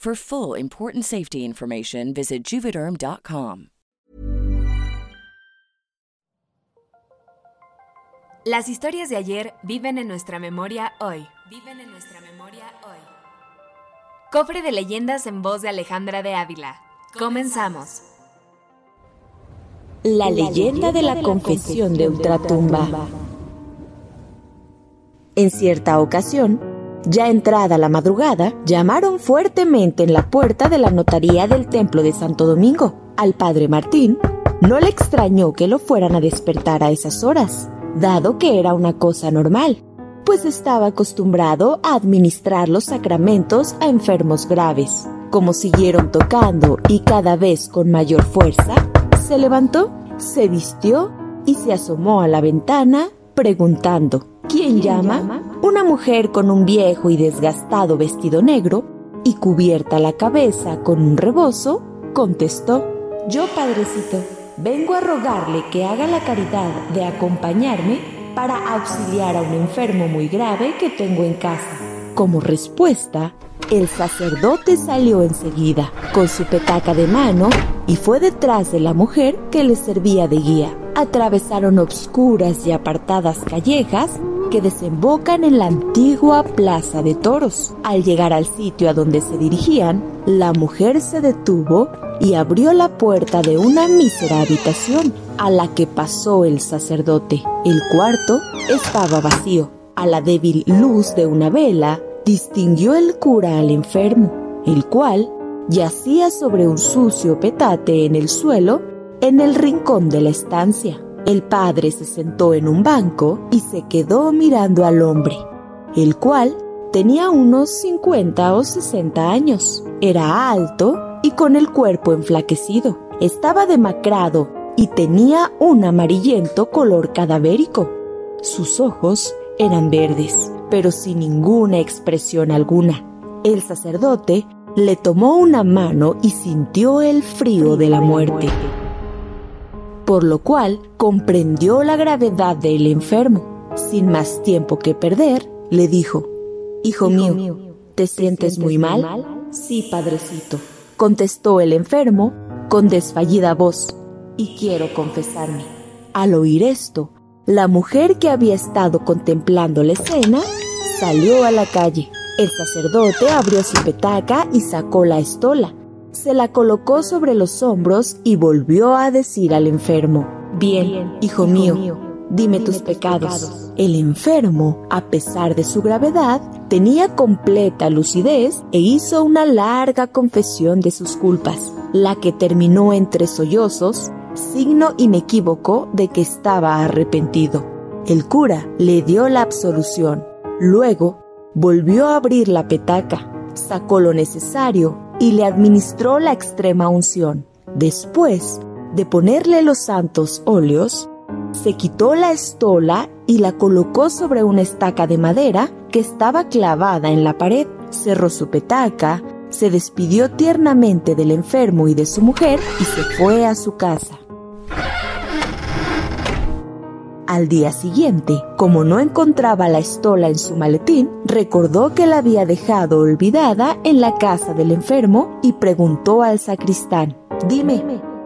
For full important safety information, visit juvederm.com. Las historias de ayer viven en nuestra memoria hoy. Viven en nuestra memoria hoy. Cofre de leyendas en voz de Alejandra de Ávila. Comenzamos. La leyenda de la confesión de Ultratumba. En cierta ocasión, ya entrada la madrugada, llamaron fuertemente en la puerta de la notaría del templo de Santo Domingo. Al padre Martín no le extrañó que lo fueran a despertar a esas horas, dado que era una cosa normal, pues estaba acostumbrado a administrar los sacramentos a enfermos graves. Como siguieron tocando y cada vez con mayor fuerza, se levantó, se vistió y se asomó a la ventana preguntando, ¿quién, llama? Una mujer con un viejo y desgastado vestido negro y cubierta la cabeza con un rebozo, contestó, yo, padrecito, vengo a rogarle que haga la caridad de acompañarme para auxiliar a un enfermo muy grave que tengo en casa. Como respuesta, el sacerdote salió enseguida, con su petaca de mano, y fue detrás de la mujer que le servía de guía. Atravesaron obscuras y apartadas callejas que desembocan en la antigua Plaza de Toros. Al llegar al sitio a donde se dirigían, la mujer se detuvo y abrió la puerta de una mísera habitación a la que pasó el sacerdote. El cuarto estaba vacío. A la débil luz de una vela, distinguió el cura al enfermo, el cual yacía sobre un sucio petate en el suelo en el rincón de la estancia. El padre se sentó en un banco y se quedó mirando al hombre, el cual tenía unos 50 o 60 años. Era alto y con el cuerpo enflaquecido. Estaba demacrado y tenía un amarillento color cadavérico. Sus ojos eran verdes, pero sin ninguna expresión alguna. El sacerdote le tomó una mano y sintió el frío de la muerte por lo cual comprendió la gravedad del enfermo. Sin más tiempo que perder, le dijo, Hijo, mío, ¿te, sientes, muy mal? Sí, padrecito, contestó el enfermo con desfallida voz, y quiero confesarme. Al oír esto, la mujer que había estado contemplando la escena salió a la calle. El sacerdote abrió su petaca y sacó la estola se la colocó sobre los hombros y volvió a decir al enfermo, Bien, hijo mío, dime tus pecados. El enfermo, a pesar de su gravedad, tenía completa lucidez e hizo una larga confesión de sus culpas, la que terminó entre sollozos, signo inequívoco de que estaba arrepentido. El cura le dio la absolución. Luego, volvió a abrir la petaca, sacó lo necesario y le administró la extrema unción. Después de ponerle los santos óleos, se quitó la estola y la colocó sobre una estaca de madera que estaba clavada en la pared. Cerró su petaca, se despidió tiernamente del enfermo y de su mujer y se fue a su casa. Al día siguiente, como no encontraba la estola en su maletín, recordó que la había dejado olvidada en la casa del enfermo y preguntó al sacristán, Dime,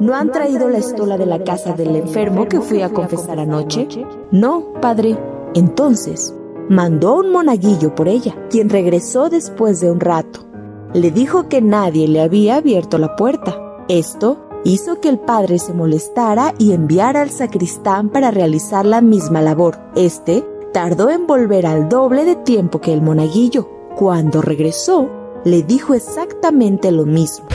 ¿no han traído la estola de la casa del enfermo que fui a confesar anoche? No, padre. Entonces, mandó un monaguillo por ella, quien regresó después de un rato. Le dijo que nadie le había abierto la puerta. Esto hizo que el padre se molestara y enviara al sacristán para realizar la misma labor. Este tardó en volver al doble de tiempo que el monaguillo. Cuando regresó, le dijo exactamente lo mismo.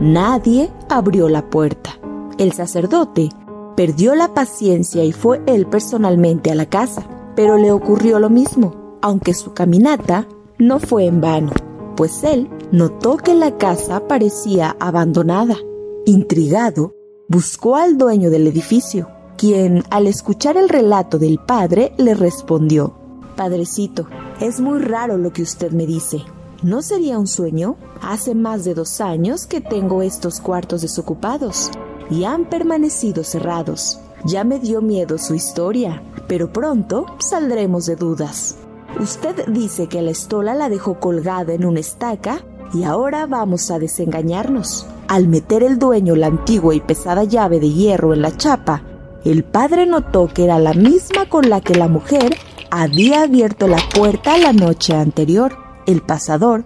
Nadie abrió la puerta. El sacerdote perdió la paciencia y fue él personalmente a la casa, pero le ocurrió lo mismo, aunque su caminata no fue en vano, pues él notó que la casa parecía abandonada. Intrigado, buscó al dueño del edificio, quien, al escuchar el relato del padre, le respondió, Padrecito, es muy raro lo que usted me dice. ¿No sería un sueño? Hace más de dos años que tengo estos cuartos desocupados y han permanecido cerrados. Ya me dio miedo su historia, pero pronto saldremos de dudas. Usted dice que la estola la dejó colgada en una estaca y ahora vamos a desengañarnos. Al meter el dueño la antigua y pesada llave de hierro en la chapa, el padre notó que era la misma con la que la mujer había abierto la puerta la noche anterior. El pasador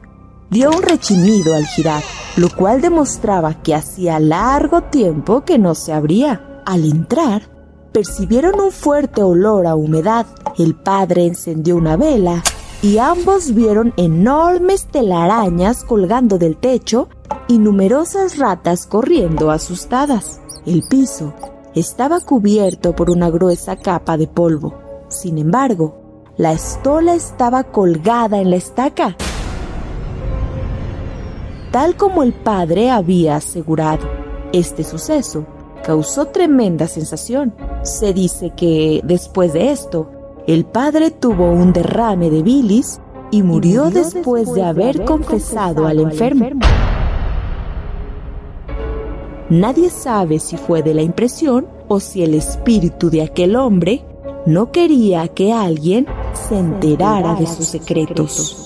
dio un rechinido al girar, lo cual demostraba que hacía largo tiempo que no se abría. Al entrar, percibieron un fuerte olor a humedad. El padre encendió una vela y ambos vieron enormes telarañas colgando del techo y numerosas ratas corriendo asustadas. El piso estaba cubierto por una gruesa capa de polvo. Sin embargo, la estola estaba colgada en la estaca tal como el padre había asegurado. Este suceso causó tremenda sensación. Se dice que, después de esto, el padre tuvo un derrame de bilis y murió, después, de haber, confesado, al enfermo. Nadie sabe si fue de la impresión o si el espíritu de aquel hombre no quería que alguien se enterara de sus secretos.